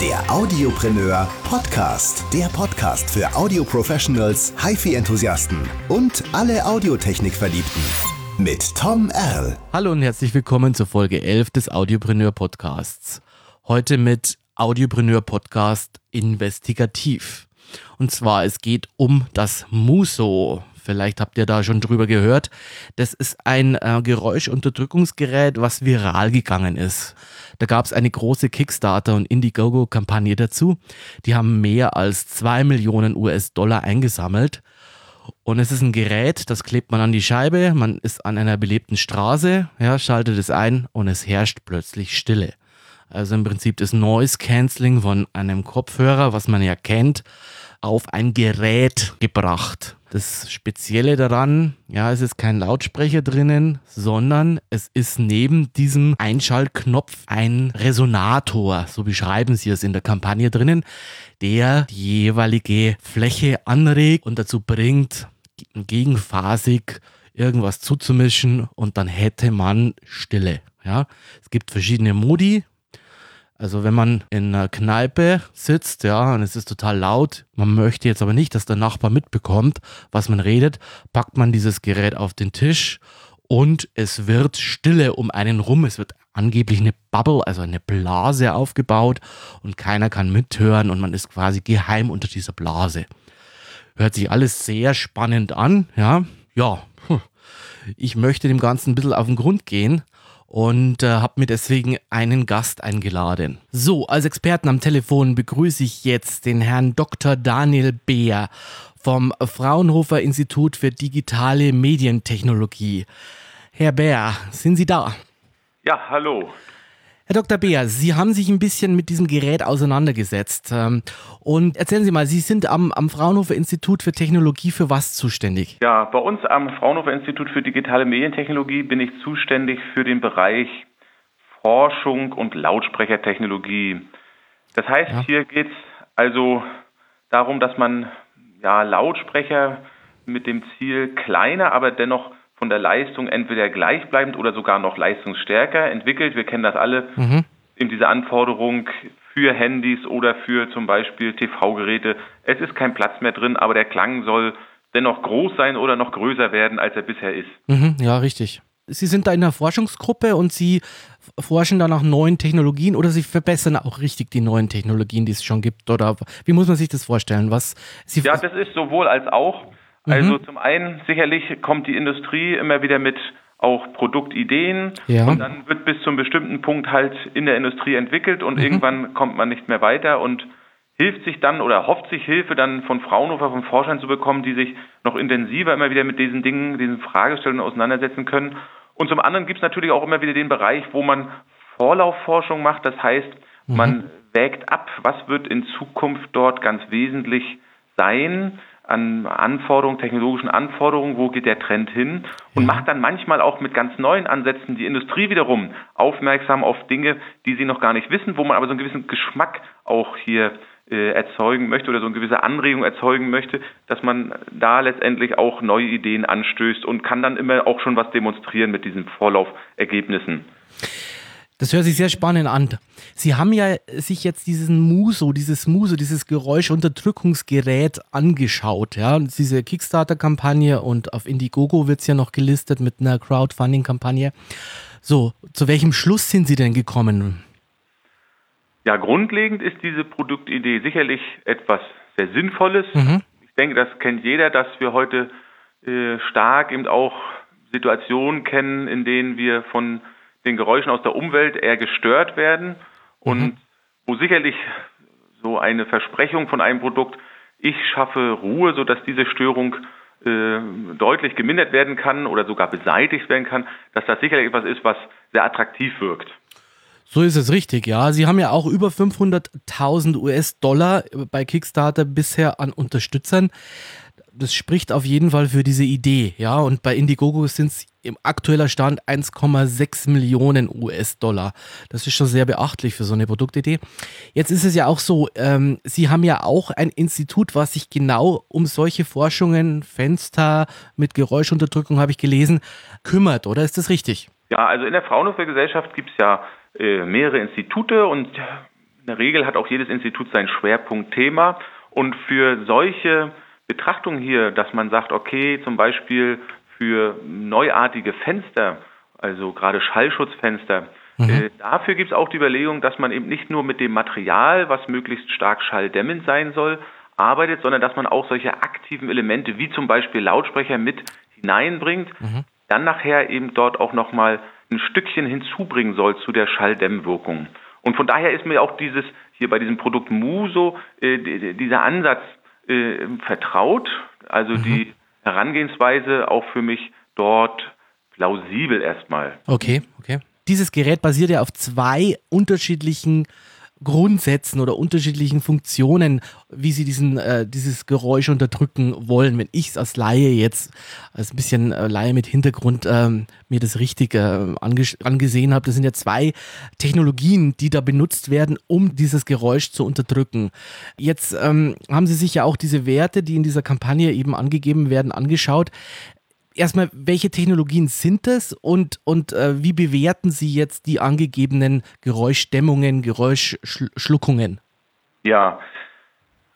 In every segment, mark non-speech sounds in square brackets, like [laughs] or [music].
Der Audiopreneur Podcast. Der Podcast für Audio-Professionals, HiFi-Enthusiasten und alle Audiotechnik-Verliebten. Mit Tom Erl. Hallo und herzlich willkommen zur Folge 11 des Audiopreneur Podcasts. Heute mit Audiopreneur Podcast Investigativ. Und zwar, es geht um das Muso. Vielleicht habt ihr da schon drüber gehört. Das ist ein äh, Geräuschunterdrückungsgerät, was viral gegangen ist. Da gab es eine große Kickstarter- und Indiegogo-Kampagne dazu. Die haben mehr als 2 Millionen US-Dollar eingesammelt. Und es ist ein Gerät, das klebt man an die Scheibe, man ist an einer belebten Straße, ja, schaltet es ein und es herrscht plötzlich Stille. Also im Prinzip das Noise Cancelling von einem Kopfhörer, was man ja kennt, auf ein Gerät gebracht. Das Spezielle daran, ja, es ist kein Lautsprecher drinnen, sondern es ist neben diesem Einschaltknopf ein Resonator, so beschreiben sie es in der Kampagne drinnen, der die jeweilige Fläche anregt und dazu bringt, gegenphasig irgendwas zuzumischen und dann hätte man Stille. Ja, es gibt verschiedene Modi, also wenn man in einer Kneipe sitzt, ja, und es ist total laut, man möchte jetzt aber nicht, dass der Nachbar mitbekommt, was man redet, packt man dieses Gerät auf den Tisch und es wird Stille um einen rum. Es wird angeblich eine Bubble, also eine Blase aufgebaut und keiner kann mithören und man ist quasi geheim unter dieser Blase. Hört sich alles sehr spannend an, ja. Ja, ich möchte dem Ganzen ein bisschen auf den Grund gehen und äh, habe mir deswegen einen Gast eingeladen. So, als Experten am Telefon begrüße ich jetzt den Herrn Dr. Daniel Beer vom Fraunhofer Institut für digitale Medientechnologie. Herr Beer, sind Sie da? Ja, hallo. Herr Dr. Beer, Sie haben sich ein bisschen mit diesem Gerät auseinandergesetzt. Ähm, und erzählen Sie mal, Sie sind am, am Fraunhofer Institut für Technologie für was zuständig? Ja, bei uns am Fraunhofer Institut für digitale Medientechnologie bin ich zuständig für den Bereich Forschung und Lautsprechertechnologie. Das heißt, ja. hier geht es also darum, dass man ja, Lautsprecher mit dem Ziel, kleiner, aber dennoch von der Leistung entweder gleichbleibend oder sogar noch leistungsstärker entwickelt. Wir kennen das alle. Mhm. In dieser Anforderung für Handys oder für zum Beispiel TV-Geräte. Es ist kein Platz mehr drin, aber der Klang soll dennoch groß sein oder noch größer werden, als er bisher ist. Mhm, ja, richtig. Sie sind da in einer Forschungsgruppe und Sie forschen da nach neuen Technologien oder Sie verbessern auch richtig die neuen Technologien, die es schon gibt? Oder wie muss man sich das vorstellen? Was Sie ja, das ist sowohl als auch. Also mhm. zum einen sicherlich kommt die Industrie immer wieder mit auch Produktideen ja. und dann wird bis zum bestimmten Punkt halt in der Industrie entwickelt und mhm. irgendwann kommt man nicht mehr weiter und hilft sich dann oder hofft sich Hilfe dann von Fraunhofer, von Forschern zu bekommen, die sich noch intensiver immer wieder mit diesen Dingen, diesen Fragestellungen auseinandersetzen können. Und zum anderen gibt es natürlich auch immer wieder den Bereich, wo man Vorlaufforschung macht. Das heißt, mhm. man wägt ab, was wird in Zukunft dort ganz wesentlich sein an Anforderungen, technologischen Anforderungen, wo geht der Trend hin und ja. macht dann manchmal auch mit ganz neuen Ansätzen die Industrie wiederum aufmerksam auf Dinge, die sie noch gar nicht wissen, wo man aber so einen gewissen Geschmack auch hier äh, erzeugen möchte oder so eine gewisse Anregung erzeugen möchte, dass man da letztendlich auch neue Ideen anstößt und kann dann immer auch schon was demonstrieren mit diesen Vorlaufergebnissen. Das hört sich sehr spannend an. Sie haben ja sich jetzt diesen Muso, dieses Muso, dieses Geräuschunterdrückungsgerät angeschaut, ja, diese Kickstarter-Kampagne und auf Indiegogo wird es ja noch gelistet mit einer Crowdfunding-Kampagne. So, zu welchem Schluss sind Sie denn gekommen? Ja, grundlegend ist diese Produktidee sicherlich etwas sehr Sinnvolles. Mhm. Ich denke, das kennt jeder, dass wir heute äh, stark eben auch Situationen kennen, in denen wir von den Geräuschen aus der Umwelt eher gestört werden und mhm. wo sicherlich so eine Versprechung von einem Produkt, ich schaffe Ruhe, sodass diese Störung äh, deutlich gemindert werden kann oder sogar beseitigt werden kann, dass das sicherlich etwas ist, was sehr attraktiv wirkt. So ist es richtig, ja. Sie haben ja auch über 500.000 US-Dollar bei Kickstarter bisher an Unterstützern das spricht auf jeden Fall für diese Idee, ja. Und bei Indiegogo sind es im aktueller Stand 1,6 Millionen US-Dollar. Das ist schon sehr beachtlich für so eine Produktidee. Jetzt ist es ja auch so, ähm, Sie haben ja auch ein Institut, was sich genau um solche Forschungen, Fenster mit Geräuschunterdrückung, habe ich gelesen, kümmert, oder ist das richtig? Ja, also in der Fraunhofer Gesellschaft gibt es ja äh, mehrere Institute und der Regel hat auch jedes Institut sein Schwerpunktthema und für solche Betrachtungen hier, dass man sagt, okay, zum Beispiel für neuartige Fenster, also gerade Schallschutzfenster, mhm. äh, dafür gibt es auch die Überlegung, dass man eben nicht nur mit dem Material, was möglichst stark schalldämmend sein soll, arbeitet, sondern dass man auch solche aktiven Elemente wie zum Beispiel Lautsprecher mit hineinbringt, mhm. dann nachher eben dort auch nochmal ein Stückchen hinzubringen soll zu der Schalldämmwirkung. Und von daher ist mir auch dieses hier bei diesem Produkt Muso äh, dieser Ansatz äh, vertraut, also mhm. die Herangehensweise auch für mich dort plausibel erstmal. Okay, okay. Dieses Gerät basiert ja auf zwei unterschiedlichen Grundsätzen oder unterschiedlichen Funktionen, wie sie diesen, äh, dieses Geräusch unterdrücken wollen. Wenn ich es als Laie jetzt, als ein bisschen äh, Laie mit Hintergrund, ähm, mir das richtig äh, angesehen habe, das sind ja zwei Technologien, die da benutzt werden, um dieses Geräusch zu unterdrücken. Jetzt ähm, haben Sie sich ja auch diese Werte, die in dieser Kampagne eben angegeben werden, angeschaut erstmal, welche Technologien sind es und, und äh, wie bewerten Sie jetzt die angegebenen Geräuschdämmungen, Geräuschschluckungen? Ja,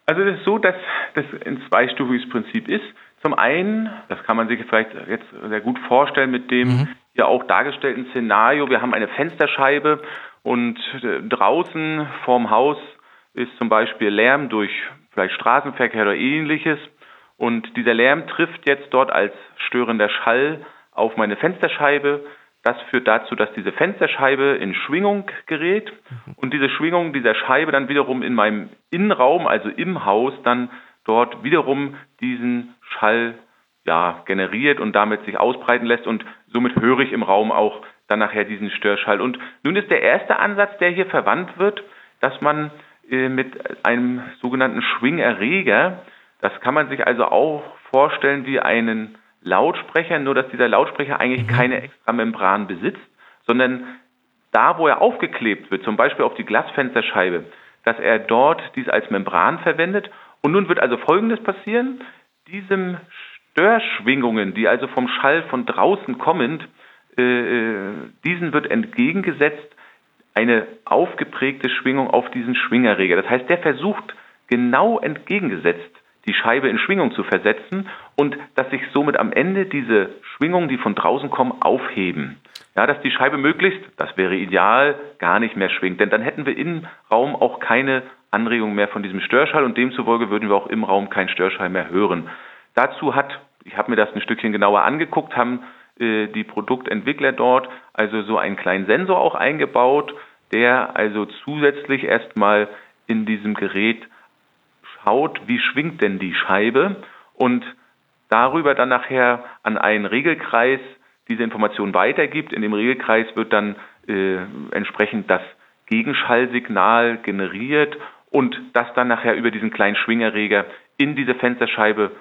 also es ist so, dass das ein zweistufiges Prinzip ist. Zum einen, das kann man sich vielleicht jetzt sehr gut vorstellen mit dem mhm. ja auch dargestellten Szenario, wir haben eine Fensterscheibe und äh, draußen vorm Haus ist zum Beispiel Lärm durch vielleicht Straßenverkehr oder ähnliches. Und dieser Lärm trifft jetzt dort als störender Schall auf meine Fensterscheibe. Das führt dazu, dass diese Fensterscheibe in Schwingung gerät und diese Schwingung dieser Scheibe dann wiederum in meinem Innenraum, also im Haus, dann dort wiederum diesen Schall ja, generiert und damit sich ausbreiten lässt und somit höre ich im Raum auch dann nachher diesen Störschall. Und nun ist der erste Ansatz, der hier verwandt wird, dass man äh, mit einem sogenannten Schwingerreger das kann man sich also auch vorstellen wie einen Lautsprecher, nur dass dieser Lautsprecher eigentlich mhm. keine extra Membran besitzt, sondern da, wo er aufgeklebt wird, zum Beispiel auf die Glasfensterscheibe, dass er dort dies als Membran verwendet. Und nun wird also Folgendes passieren. Diesem Störschwingungen, die also vom Schall von draußen kommend, äh, äh diesen wird entgegengesetzt eine aufgeprägte Schwingung auf diesen Schwingerreger. Das heißt, der versucht genau entgegengesetzt die Scheibe in Schwingung zu versetzen und dass sich somit am Ende diese Schwingungen, die von draußen kommen, aufheben. Ja, dass die Scheibe möglichst, das wäre ideal, gar nicht mehr schwingt. Denn dann hätten wir im Raum auch keine Anregung mehr von diesem Störschall und demzufolge würden wir auch im Raum keinen Störschall mehr hören. Dazu hat, ich habe mir das ein Stückchen genauer angeguckt, haben äh, die Produktentwickler dort also so einen kleinen Sensor auch eingebaut, der also zusätzlich erstmal in diesem Gerät schaut, wie schwingt denn die Scheibe und darüber dann nachher an einen Regelkreis diese Information weitergibt. In dem Regelkreis wird dann äh, entsprechend das Gegenschallsignal generiert und das dann nachher über diesen kleinen Schwingerreger in diese Fensterscheibe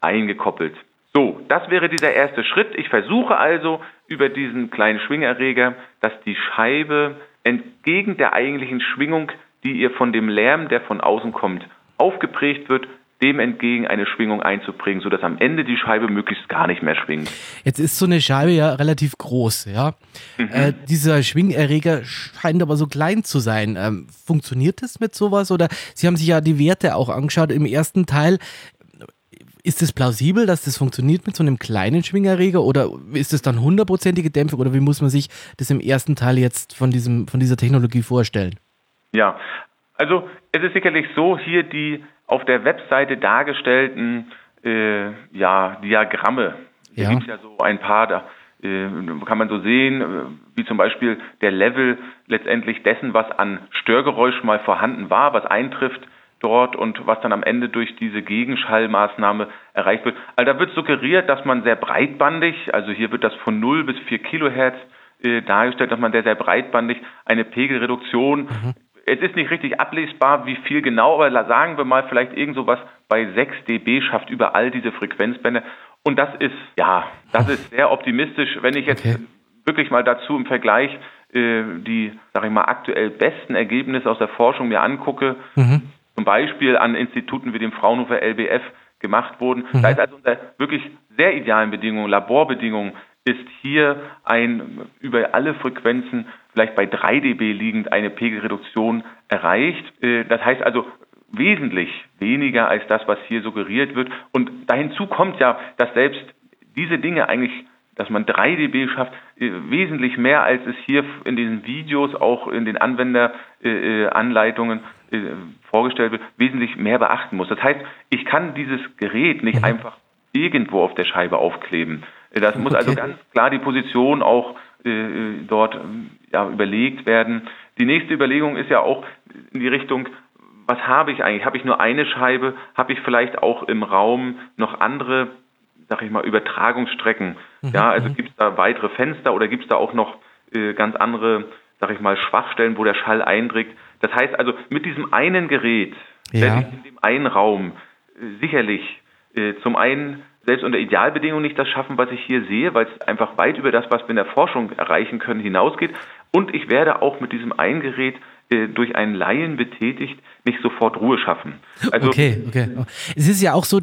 eingekoppelt. So, das wäre dieser erste Schritt. Ich versuche also über diesen kleinen Schwingerreger, dass die Scheibe entgegen der eigentlichen Schwingung, die ihr von dem Lärm, der von außen kommt, aufgeprägt wird, dem entgegen eine Schwingung einzubringen, sodass am Ende die Scheibe möglichst gar nicht mehr schwingt. Jetzt ist so eine Scheibe ja relativ groß, ja. Mhm. Äh, dieser Schwingerreger scheint aber so klein zu sein. Ähm, funktioniert das mit sowas? Oder Sie haben sich ja die Werte auch angeschaut im ersten Teil. Ist es plausibel, dass das funktioniert mit so einem kleinen Schwingerreger oder ist es dann hundertprozentige Dämpfung oder wie muss man sich das im ersten Teil jetzt von, diesem, von dieser Technologie vorstellen? Ja, also es ist sicherlich so, hier die auf der Webseite dargestellten äh, ja, Diagramme. Ja. Da gibt es ja so ein paar, da äh, kann man so sehen, äh, wie zum Beispiel der Level letztendlich dessen, was an Störgeräusch mal vorhanden war, was eintrifft dort und was dann am Ende durch diese Gegenschallmaßnahme erreicht wird. Also da wird suggeriert, dass man sehr breitbandig, also hier wird das von 0 bis 4 Kilohertz äh, dargestellt, dass man sehr, sehr breitbandig eine Pegelreduktion mhm es ist nicht richtig ablesbar, wie viel genau, aber sagen wir mal vielleicht irgend sowas bei 6 dB schafft über all diese Frequenzbänder. Und das ist, ja, das ist sehr optimistisch. Wenn ich jetzt okay. wirklich mal dazu im Vergleich äh, die, sag ich mal, aktuell besten Ergebnisse aus der Forschung mir angucke, mhm. zum Beispiel an Instituten wie dem Fraunhofer LBF gemacht wurden, mhm. da ist also unter wirklich sehr idealen Bedingungen, Laborbedingungen, ist hier ein über alle Frequenzen vielleicht bei 3 dB liegend eine Pegelreduktion erreicht. Äh, das heißt also wesentlich weniger als das, was hier suggeriert wird. Und dahinzu kommt ja, dass selbst diese Dinge eigentlich dass man 3 dB schafft, äh, wesentlich mehr als es hier in diesen Videos, auch in den Anwenderanleitungen äh, vorgestellt wird, wesentlich mehr beachten muss. Das heißt, ich kann dieses Gerät nicht mhm. einfach irgendwo auf der Scheibe aufkleben. Das muss also ganz klar die Position auch äh, dort ja, überlegt werden. Die nächste Überlegung ist ja auch in die Richtung, was habe ich eigentlich? Habe ich nur eine Scheibe? Habe ich vielleicht auch im Raum noch andere sag ich mal, Übertragungsstrecken. Mhm. Ja, also mhm. gibt es da weitere Fenster oder gibt es da auch noch äh, ganz andere, sag ich mal, Schwachstellen, wo der Schall eindringt. Das heißt also, mit diesem einen Gerät ja. werde ich in dem einen Raum äh, sicherlich äh, zum einen selbst unter Idealbedingungen nicht das schaffen, was ich hier sehe, weil es einfach weit über das, was wir in der Forschung erreichen können, hinausgeht. Und ich werde auch mit diesem einen Gerät äh, durch einen Laien betätigt, nicht sofort Ruhe schaffen. Also, okay, okay. Es ist ja auch so,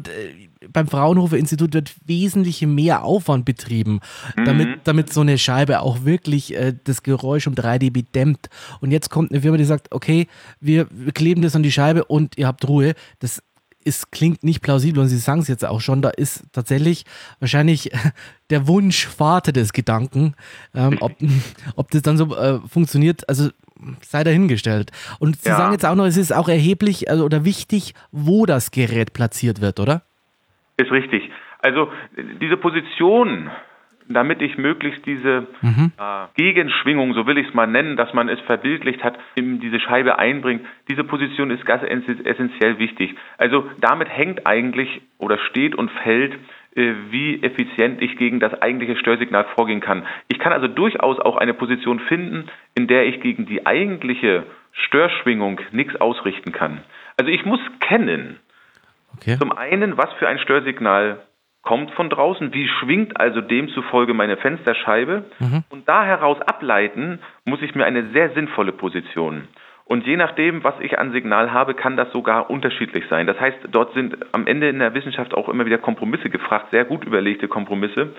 beim Fraunhofer Institut wird wesentlich mehr Aufwand betrieben, damit, mhm. damit so eine Scheibe auch wirklich äh, das Geräusch um 3 dB dämmt. Und jetzt kommt eine Firma, die sagt, okay, wir, wir kleben das an die Scheibe und ihr habt Ruhe. Das ist, klingt nicht plausibel und Sie sagen es jetzt auch schon, da ist tatsächlich wahrscheinlich [laughs] der Wunsch Vater des Gedanken, ähm, ob, [laughs] ob das dann so äh, funktioniert. Also sei dahingestellt. Und Sie ja. sagen jetzt auch noch, es ist auch erheblich also, oder wichtig, wo das Gerät platziert wird, oder? Ist richtig. Also diese Position, damit ich möglichst diese mhm. äh, Gegenschwingung, so will ich es mal nennen, dass man es verbildlicht hat, in diese Scheibe einbringt, diese Position ist ganz essentiell wichtig. Also damit hängt eigentlich oder steht und fällt, äh, wie effizient ich gegen das eigentliche Störsignal vorgehen kann. Ich kann also durchaus auch eine Position finden, in der ich gegen die eigentliche Störschwingung nichts ausrichten kann. Also ich muss kennen, okay. zum einen, was für ein Störsignal kommt von draußen, wie schwingt also demzufolge meine Fensterscheibe mhm. und da heraus ableiten muss ich mir eine sehr sinnvolle Position und je nachdem, was ich an Signal habe, kann das sogar unterschiedlich sein. Das heißt, dort sind am Ende in der Wissenschaft auch immer wieder Kompromisse gefragt, sehr gut überlegte Kompromisse.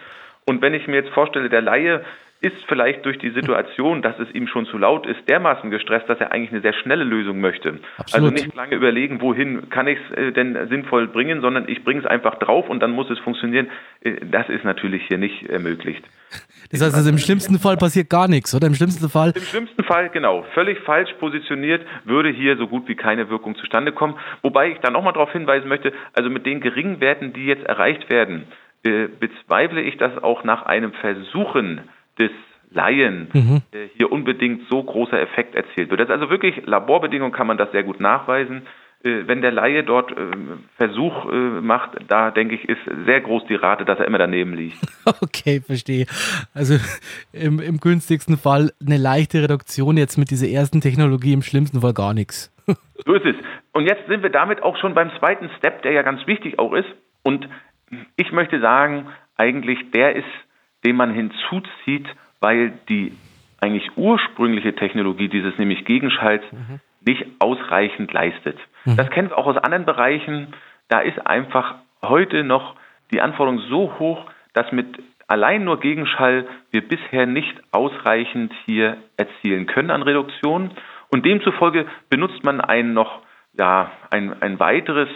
Und wenn ich mir jetzt vorstelle, der Laie ist vielleicht durch die Situation, dass es ihm schon zu laut ist, dermaßen gestresst, dass er eigentlich eine sehr schnelle Lösung möchte. Absolut. Also nicht lange überlegen, wohin kann ich es äh, denn sinnvoll bringen, sondern ich bringe es einfach drauf und dann muss es funktionieren. Äh, das ist natürlich hier nicht ermöglicht. Das heißt, also im schlimmsten Fall passiert gar nichts, oder? Im schlimmsten Fall? Im schlimmsten Fall, genau. Völlig falsch positioniert würde hier so gut wie keine Wirkung zustande kommen. Wobei ich da nochmal darauf hinweisen möchte, also mit den geringen Werten, die jetzt erreicht werden, bezweifle ich, dass auch nach einem Versuchen des Laien mhm. äh, hier unbedingt so großer Effekt erzielt wird. Das ist also wirklich Laborbedingungen kann man das sehr gut nachweisen. Äh, wenn der Laie dort äh, Versuch äh, macht, da denke ich, ist sehr groß die Rate, dass er immer daneben liegt. [laughs] Okay, verstehe. Also im, im günstigsten Fall eine leichte Reduktion jetzt mit dieser ersten Technologie, im schlimmsten Fall gar nichts. [laughs] So ist es. Und jetzt sind wir damit auch schon beim zweiten Step, der ja ganz wichtig auch ist. Und ich möchte sagen, eigentlich der ist den man hinzuzieht, weil die eigentlich ursprüngliche Technologie dieses nämlich Gegenschalls mhm. nicht ausreichend leistet. Mhm. Das kennen wir auch aus anderen Bereichen. Da ist einfach heute noch die Anforderung so hoch, dass mit allein nur Gegenschall wir bisher nicht ausreichend hier erzielen können an Reduktion. Und demzufolge benutzt man ein noch, ja, ein, ein weiteres,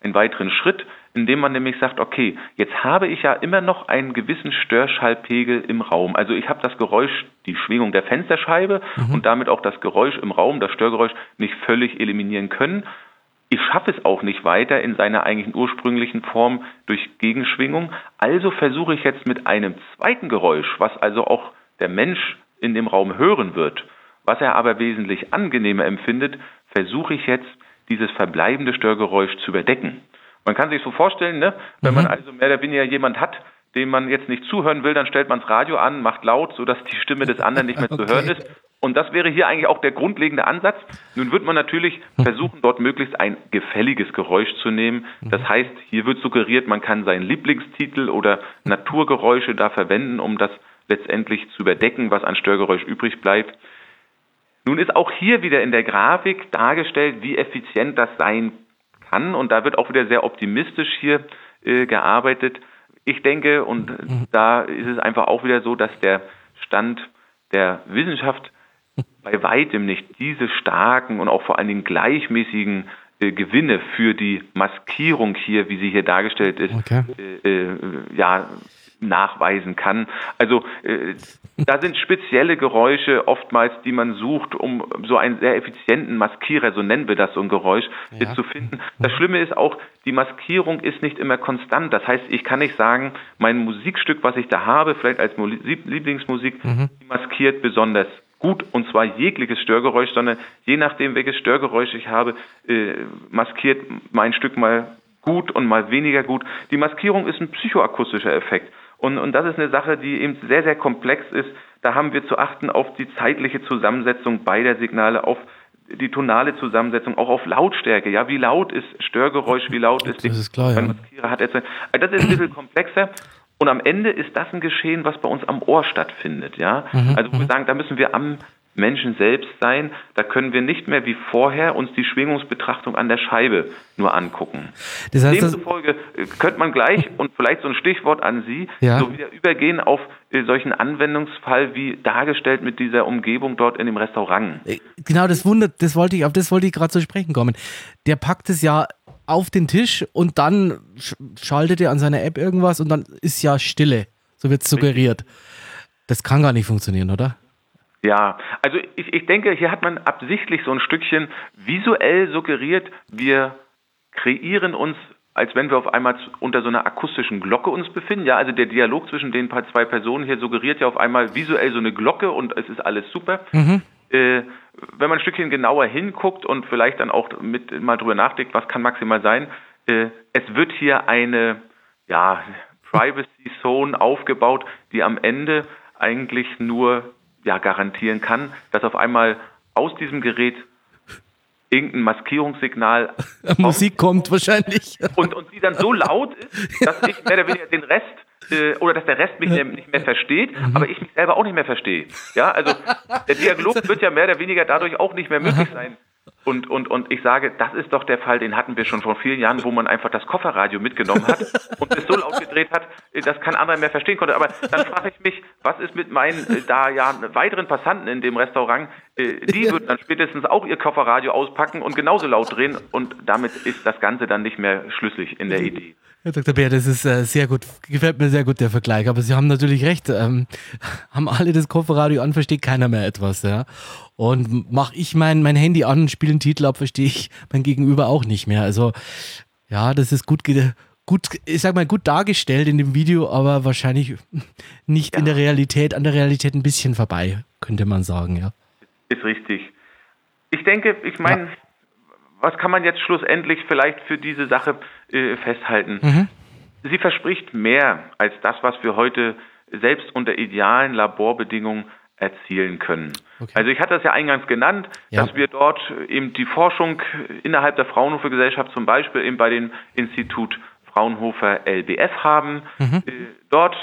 einen weiteren Schritt, indem man nämlich sagt, okay, jetzt habe ich ja immer noch einen gewissen Störschallpegel im Raum. Also ich habe das Geräusch, die Schwingung der Fensterscheibe mhm. und damit auch das Geräusch im Raum, das Störgeräusch nicht völlig eliminieren können. Ich schaffe es auch nicht weiter in seiner eigentlichen ursprünglichen Form durch Gegenschwingung. Also versuche ich jetzt mit einem zweiten Geräusch, was also auch der Mensch in dem Raum hören wird, was er aber wesentlich angenehmer empfindet, versuche ich jetzt dieses verbleibende Störgeräusch zu überdecken. Man kann sich so vorstellen, ne? wenn mhm. man also mehr oder weniger jemand hat, dem man jetzt nicht zuhören will, dann stellt man das Radio an, macht laut, sodass die Stimme des anderen nicht mehr [laughs] okay. zu hören ist. Und das wäre hier eigentlich auch der grundlegende Ansatz. Nun wird man natürlich versuchen, dort möglichst ein gefälliges Geräusch zu nehmen. Das mhm. heißt, hier wird suggeriert, man kann seinen Lieblingstitel oder Naturgeräusche da verwenden, um das letztendlich zu überdecken, was an Störgeräusch übrig bleibt. Nun ist auch hier wieder in der Grafik dargestellt, wie effizient das sein kann. Und da wird auch wieder sehr optimistisch hier äh, gearbeitet. ich denke, und [laughs] da ist es einfach auch wieder so, dass der Stand der Wissenschaft bei weitem nicht diese starken und auch vor allen Dingen gleichmäßigen äh, Gewinne für die Maskierung hier, wie sie hier dargestellt ist, okay. äh, äh, ja, nachweisen kann. Also äh, da sind spezielle Geräusche oftmals, die man sucht, um so einen sehr effizienten Maskierer, so nennen wir das, so ein Geräusch, ja. zu finden. Das Schlimme ist auch, die Maskierung ist nicht immer konstant. Das heißt, ich kann nicht sagen, mein Musikstück, was ich da habe, vielleicht als Lieblingsmusik, mhm. maskiert besonders gut und zwar jegliches Störgeräusch, sondern je nachdem, welches Störgeräusch ich habe, äh, maskiert mein Stück mal gut und mal weniger gut. Die Maskierung ist ein psychoakustischer Effekt. Und, und das ist eine Sache, die eben sehr, sehr komplex ist. Da haben wir zu achten auf die zeitliche Zusammensetzung beider Signale, auf die tonale Zusammensetzung, auch auf Lautstärke. Ja, wie laut ist Störgeräusch, wie laut ist das ist klar, ja. hat also das ist ein bisschen komplexer. Und am Ende ist das ein Geschehen, was bei uns am Ohr stattfindet. Ja, mhm, also wir mhm. sagen, da müssen wir am Menschen selbst sein. Da können wir nicht mehr wie vorher uns die Schwingungsbetrachtung an der Scheibe nur angucken. Das heißt, Demzufolge äh, könnte man gleich [laughs] und vielleicht so ein Stichwort an Sie ja. so wieder übergehen auf äh, solchen Anwendungsfall wie dargestellt mit dieser Umgebung dort in dem Restaurant. Äh, genau, das wundert, das wollte ich, auf das wollte ich gerade zu sprechen kommen. Der packt es ja auf den Tisch und dann schaltet er an seiner App irgendwas und dann ist ja Stille. So wird es suggeriert. Das kann gar nicht funktionieren, oder? Ja, also ich, ich denke, hier hat man absichtlich so ein Stückchen visuell suggeriert, wir kreieren uns als wenn wir auf einmal unter so einer akustischen Glocke uns befinden. Ja, also der Dialog zwischen den zwei Personen hier suggeriert ja auf einmal visuell so eine Glocke und es ist alles super. Mhm. Äh, wenn man ein Stückchen genauer hinguckt und vielleicht dann auch mit mal drüber nachdenkt, was kann maximal sein, äh, es wird hier eine ja, Privacy Zone aufgebaut, die am Ende eigentlich nur ja garantieren kann, dass auf einmal aus diesem Gerät irgendein Maskierungssignal [laughs] Musik kommt wahrscheinlich und, und die dann so laut ist, dass ich mehr oder weniger den Rest äh, oder dass der Rest mich ja. nicht mehr versteht, mhm. aber ich mich selber auch nicht mehr verstehe. Ja, also der Dialog [laughs] wird ja mehr oder weniger dadurch auch nicht mehr möglich sein. Und, und, und ich sage, das ist doch der Fall, den hatten wir schon vor vielen Jahren, wo man einfach das Kofferradio mitgenommen hat [laughs] und es so laut gedreht hat, dass kein anderer mehr verstehen konnte. Aber dann frage ich mich, was ist mit meinen äh, da ja weiteren Passanten in dem Restaurant? Äh, die würden dann spätestens auch ihr Kofferradio auspacken und genauso laut drehen und damit ist das Ganze dann nicht mehr schlüssig in der Idee. Herr Dr. Bär, das ist äh, sehr gut, gefällt mir sehr gut der Vergleich. Aber Sie haben natürlich recht. Ähm, [laughs] haben alle das Kofferradio an, versteht keiner mehr etwas. Ja? Und mache ich mein, mein Handy an, spiele einen Titel ab, verstehe ich mein Gegenüber auch nicht mehr. Also ja, das ist gut, gut, ich sag mal, gut dargestellt in dem Video, aber wahrscheinlich nicht ja. in der Realität, an der Realität ein bisschen vorbei, könnte man sagen, ja. Ist richtig. Ich denke, ich meine, ja. was kann man jetzt schlussendlich vielleicht für diese Sache äh, festhalten? Mhm. Sie verspricht mehr als das, was wir heute selbst unter idealen Laborbedingungen erzielen können. Okay. Also ich hatte das ja eingangs genannt, ja. dass wir dort eben die Forschung innerhalb der Fraunhofer Gesellschaft zum Beispiel eben bei dem Institut Fraunhofer LBF haben. Mhm. Äh, dort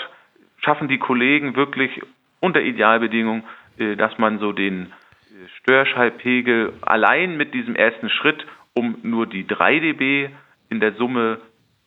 schaffen die Kollegen wirklich unter Idealbedingungen, äh, dass man so den äh, Störschallpegel allein mit diesem ersten Schritt um nur die 3 dB in der Summe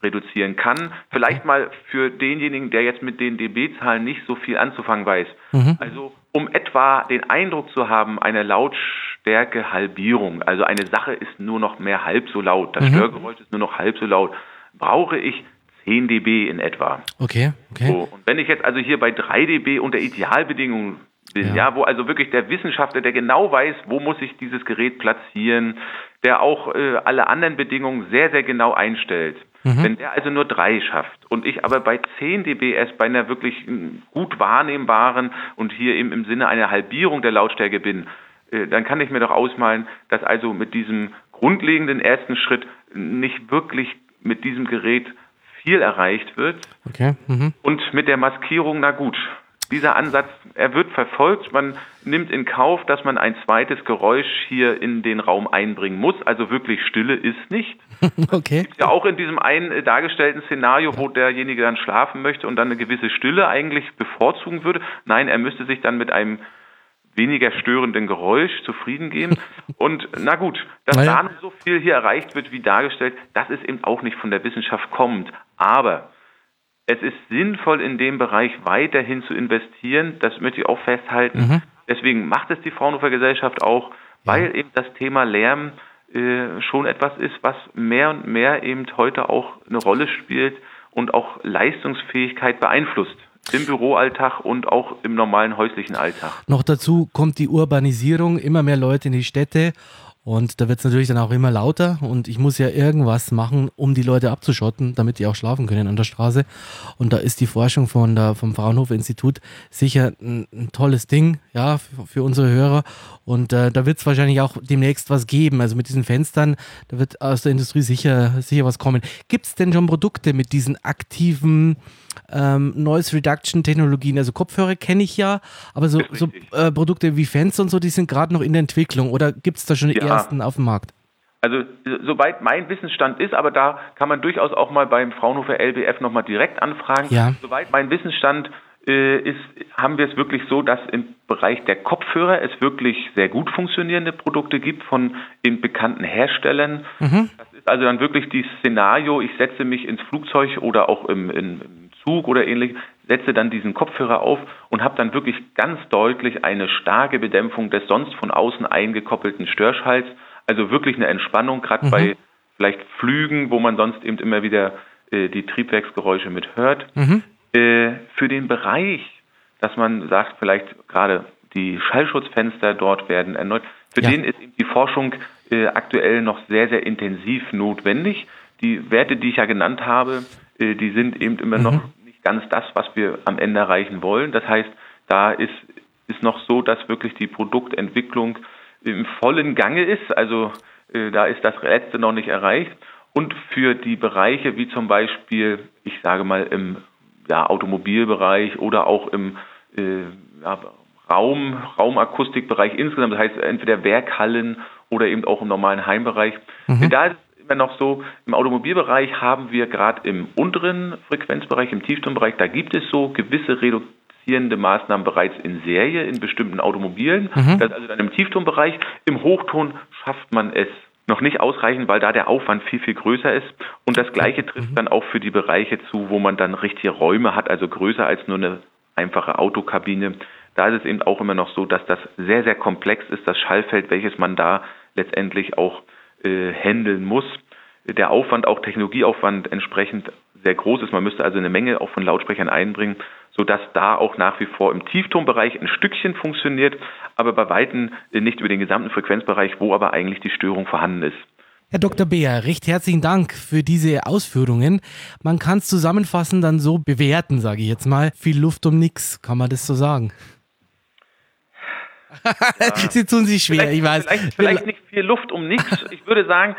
reduzieren kann. Vielleicht mal für denjenigen, der jetzt mit den dB-Zahlen nicht so viel anzufangen weiß. Mhm. Also um etwa den Eindruck zu haben, eine Lautstärke-Halbierung, also eine Sache ist nur noch mehr halb so laut, das mhm. Störgeräusch ist nur noch halb so laut, brauche ich 10 dB in etwa. Okay, okay. So, und wenn ich jetzt also hier bei 3 dB unter Idealbedingungen bin, ja. ja, wo also wirklich der Wissenschaftler, der genau weiß, wo muss ich dieses Gerät platzieren, der auch äh, alle anderen Bedingungen sehr, sehr genau einstellt, Mhm. Wenn der also nur drei schafft und ich aber bei 10 dBs bei einer wirklich gut wahrnehmbaren und hier eben im Sinne einer Halbierung der Lautstärke bin, äh, dann kann ich mir doch ausmalen, dass also mit diesem grundlegenden ersten Schritt nicht wirklich mit diesem Gerät viel erreicht wird. Okay. Mhm. Und mit der Maskierung, na gut, dieser Ansatz, er wird verfolgt. Man nimmt in Kauf, dass man ein zweites Geräusch hier in den Raum einbringen muss. Also wirklich Stille ist nicht. [laughs] Okay. Ja, auch in diesem einen äh, dargestellten Szenario, wo derjenige dann schlafen möchte und dann eine gewisse Stille eigentlich bevorzugen würde. Nein, er müsste sich dann mit einem weniger störenden Geräusch zufrieden geben. [laughs] Und na gut, dass naja. da so viel hier erreicht wird, wie dargestellt, das ist eben auch nicht von der Wissenschaft kommend. Aber es ist sinnvoll, in dem Bereich weiterhin zu investieren. Das möchte ich auch festhalten. Mhm. Deswegen macht es die Fraunhofer Gesellschaft auch, weil ja. eben das Thema Lärm äh, schon etwas ist, was mehr und mehr eben heute auch eine Rolle spielt und auch Leistungsfähigkeit beeinflusst im Büroalltag und auch im normalen häuslichen Alltag. Noch dazu kommt die Urbanisierung, immer mehr Leute in die Städte und da wird es natürlich dann auch immer lauter und ich muss ja irgendwas machen, um die Leute abzuschotten, damit die auch schlafen können an der Straße. Und da ist die Forschung von der, vom Fraunhofer Institut sicher ein, ein tolles Ding, ja, für, für unsere Hörer. Und äh, da wird es wahrscheinlich auch demnächst was geben. Also mit diesen Fenstern, da wird aus der Industrie sicher, sicher was kommen. Gibt es denn schon Produkte mit diesen aktiven ähm, Noise Reduction Technologien. Also Kopfhörer kenne ich ja, aber so, so äh, Produkte wie Fans und so, die sind gerade noch in der Entwicklung oder gibt es da schon die ja. ersten auf dem Markt? Also soweit mein Wissensstand ist, aber da kann man durchaus auch mal beim Fraunhofer LBF nochmal direkt anfragen. Ja. Soweit mein Wissensstand äh, ist, haben wir es wirklich so, dass im Bereich der Kopfhörer es wirklich sehr gut funktionierende Produkte gibt von den bekannten Herstellern. Mhm. Das ist also dann wirklich die Szenario, ich setze mich ins Flugzeug oder auch im, im Zug oder ähnlich, setze dann diesen Kopfhörer auf und habe dann wirklich ganz deutlich eine starke Bedämpfung des sonst von außen eingekoppelten Störschalls. Also wirklich eine Entspannung, gerade mhm. bei vielleicht Flügen, wo man sonst eben immer wieder äh, die Triebwerksgeräusche mit hört. Mhm. Äh, für den Bereich, dass man sagt, vielleicht gerade die Schallschutzfenster dort werden erneut, für ja. den ist eben die Forschung äh, aktuell noch sehr, sehr intensiv notwendig. Die Werte, die ich ja genannt habe, äh, die sind eben immer mhm. noch ganz das, was wir am Ende erreichen wollen. Das heißt, da ist, ist noch so, dass wirklich die Produktentwicklung im vollen Gange ist. Also äh, da ist das letzte noch nicht erreicht. Und für die Bereiche wie zum Beispiel, ich sage mal im ja, Automobilbereich oder auch im äh, ja, Raum, Raumakustikbereich insgesamt, das heißt entweder Werkhallen oder eben auch im normalen Heimbereich, mhm. da ist immer noch so, im Automobilbereich haben wir gerade im unteren Frequenzbereich, im Tieftonbereich, da gibt es so gewisse reduzierende Maßnahmen bereits in Serie in bestimmten Automobilen. Mhm. Das ist also dann im Tieftonbereich. Im Hochton schafft man es noch nicht ausreichend, weil da der Aufwand viel, viel größer ist. Und das Gleiche trifft mhm. dann auch für die Bereiche zu, wo man dann richtige Räume hat, also größer als nur eine einfache Autokabine. Da ist es eben auch immer noch so, dass das sehr, sehr komplex ist, das Schallfeld, welches man da letztendlich auch äh, handeln muss. Der Aufwand, auch Technologieaufwand entsprechend sehr groß ist. Man müsste also eine Menge auch von Lautsprechern einbringen, sodass da auch nach wie vor im Tieftonbereich ein Stückchen funktioniert, aber bei Weitem nicht über den gesamten Frequenzbereich, wo aber eigentlich die Störung vorhanden ist. Herr Dr. Beer, recht herzlichen Dank für diese Ausführungen. Man kann es zusammenfassend dann so bewerten, sage ich jetzt mal. Viel Luft um nichts, kann man das so sagen? [laughs] Sie tun sich schwer, vielleicht, ich weiß. Vielleicht, vielleicht, nicht viel Luft um nichts. [laughs] Ich würde sagen,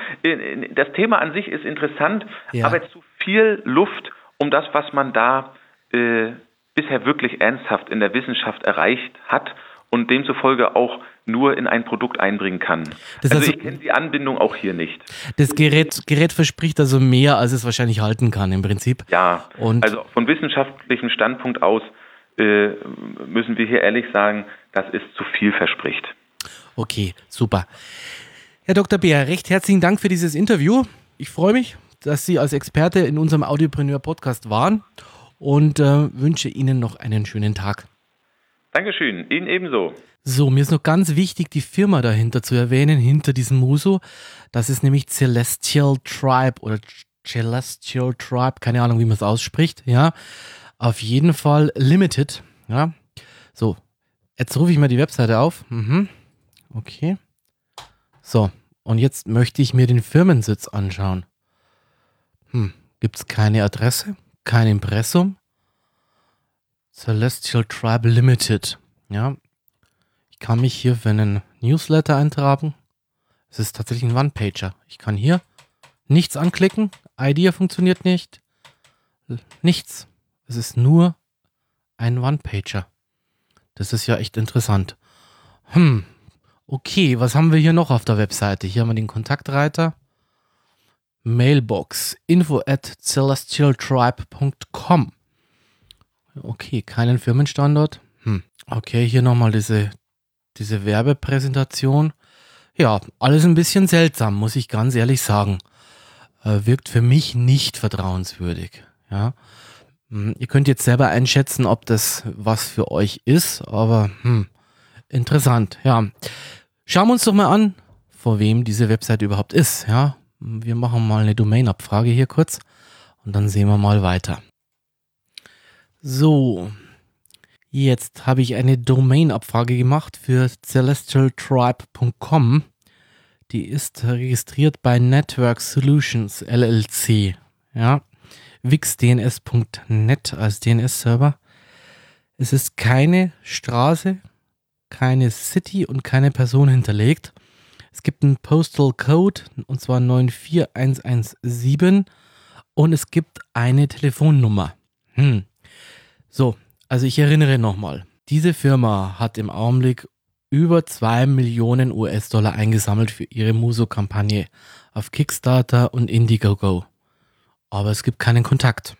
das Thema an sich ist interessant, ja. aber zu viel Luft um das, was man da äh, bisher wirklich ernsthaft in der Wissenschaft erreicht hat und demzufolge auch nur in ein Produkt einbringen kann. Das also, also ich kenne die Anbindung auch hier nicht. Das Gerät, Gerät verspricht also mehr, als es wahrscheinlich halten kann im Prinzip. Ja, und also von wissenschaftlichem Standpunkt aus äh, müssen wir hier ehrlich sagen, dass es zu viel verspricht. Okay, super. Herr Dr. Beer, recht herzlichen Dank für dieses Interview. Ich freue mich, dass Sie als Experte in unserem Audiopreneur Podcast waren und äh, wünsche Ihnen noch einen schönen Tag. Dankeschön, Ihnen ebenso. So, mir ist noch ganz wichtig, die Firma dahinter zu erwähnen, hinter diesem Muso. Das ist nämlich Celestial Tribe oder Celestial Tribe, keine Ahnung, wie man es ausspricht, ja. Auf jeden Fall Limited. Ja. So, jetzt rufe ich mal die Webseite auf. Mhm. Okay. So, und jetzt möchte ich mir den Firmensitz anschauen. Hm, gibt es keine Adresse, kein Impressum? Celestial Tribe Limited. Ja. Ich kann mich hier für einen Newsletter eintragen. Es ist tatsächlich ein One-Pager. Ich kann hier nichts anklicken. Idea funktioniert nicht. Nichts. Es ist nur ein One-Pager. Das ist ja echt interessant. Hm, okay, was haben wir hier noch auf der Webseite? Hier haben wir den Kontaktreiter. Mailbox info at celestialtribe.com. Okay, keinen Firmenstandort. Hm. Okay, hier nochmal diese, diese Werbepräsentation. Ja, alles ein bisschen seltsam, muss ich ganz ehrlich sagen. Äh, wirkt für mich nicht vertrauenswürdig. Ja. Hm, ihr könnt jetzt selber einschätzen, ob das was für euch ist, aber hm, interessant, ja. Schauen wir uns doch mal an, vor wem diese Website überhaupt ist, ja. Wir machen mal eine Domain-Abfrage hier kurz und dann sehen wir mal weiter. So, jetzt habe ich eine Domain-Abfrage gemacht für celestialtribe.com. Die ist registriert bei Network Solutions LLC. Ja, wixdns.net als DNS-Server. Es ist keine Straße, keine City und keine Person hinterlegt. Es gibt einen Postal Code und zwar 94117 und es gibt eine Telefonnummer. Hm. So, also ich erinnere nochmal. Diese Firma hat im Augenblick über 2 Millionen US-Dollar eingesammelt für ihre Muso-Kampagne auf Kickstarter und Indiegogo. Aber es gibt keinen Kontakt.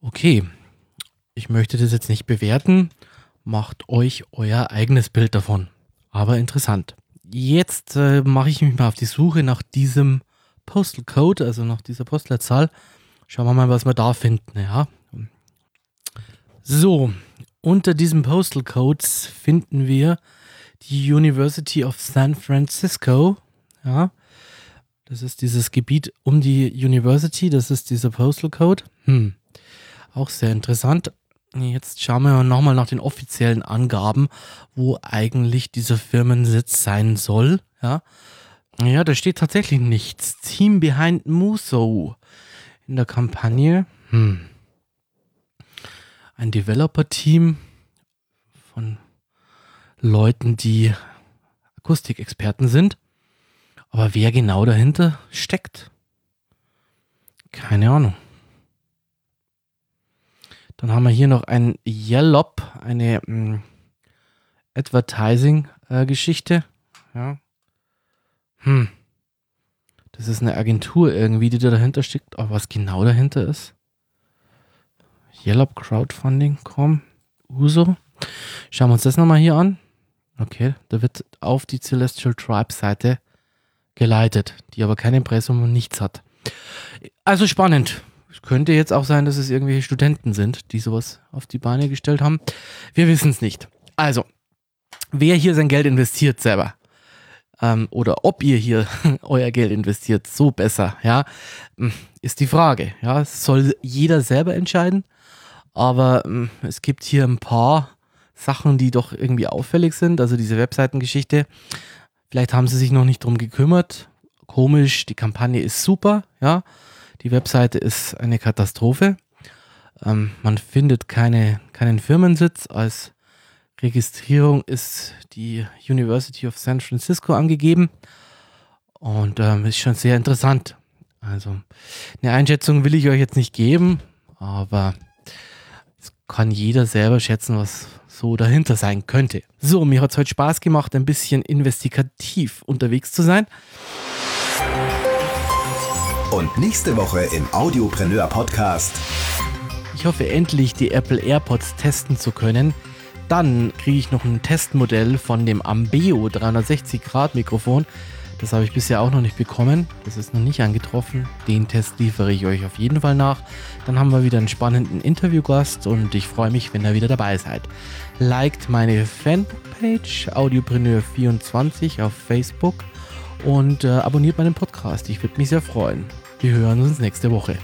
Okay, ich möchte das jetzt nicht bewerten. Macht euch euer eigenes Bild davon. Aber interessant. Jetzt äh, mache ich mich mal auf die Suche nach diesem Postal Code, also nach dieser Postleitzahl. Schauen wir mal, was wir da finden. Ja. So, unter diesem Postal Codes finden wir die University of San Francisco. Ja. Das ist dieses Gebiet um die University, das ist dieser Postal Code. Hm. Auch sehr interessant. Jetzt schauen wir nochmal nach den offiziellen Angaben, wo eigentlich dieser Firmensitz sein soll. Ja, ja da steht tatsächlich nichts. Team Behind Muso in der Kampagne. Hm. Ein Developer-Team von Leuten, die Akustikexperten sind. Aber wer genau dahinter steckt? Keine Ahnung. Dann haben wir hier noch ein Yellop, eine mm, Advertising-Geschichte. Äh, ja. Hm. Das ist eine Agentur irgendwie, die da dahinter steckt. Aber was genau dahinter ist? Yellop Crowdfunding, komm. Uso. Schauen wir uns das nochmal hier an. Okay, da wird auf die Celestial Tribe Seite geleitet, die aber kein Impressum und nichts hat. Also spannend. Es könnte jetzt auch sein, dass es irgendwelche Studenten sind, die sowas auf die Beine gestellt haben. Wir wissen es nicht. Also, wer hier sein Geld investiert selber, ähm, oder ob ihr hier [laughs] euer Geld investiert, so besser, ja, hm, ist die Frage. Ja, es soll jeder selber entscheiden, aber ähm, es gibt hier ein paar Sachen, die doch irgendwie auffällig sind. Also diese Webseitengeschichte, Vielleicht haben sie sich noch nicht drum gekümmert. Komisch, die Kampagne ist super, ja. Die Webseite ist eine Katastrophe. Ähm, man findet keine, keinen Firmensitz. Als Registrierung ist die University of San Francisco angegeben. Und ähm, ist schon sehr interessant. Also, eine Einschätzung will ich euch jetzt nicht geben, aber kann jeder selber schätzen, was, so dahinter sein könnte. So, mir hat es heute Spaß gemacht, ein bisschen investigativ unterwegs zu sein. Und nächste Woche im Audiopreneur Podcast. Ich hoffe endlich, die Apple AirPods testen zu können. Dann kriege ich noch ein Testmodell von dem Ambeo 360 Grad Mikrofon das habe ich bisher auch noch nicht bekommen. Das ist noch nicht angetroffen. Den Test liefere ich euch auf jeden Fall nach. Dann haben wir wieder einen spannenden Interviewgast und ich freue mich, wenn ihr wieder dabei seid. Liked meine Fanpage Audiopreneur24 auf Facebook und äh, abonniert meinen Podcast. Ich würde mich sehr freuen. Wir hören uns nächste Woche.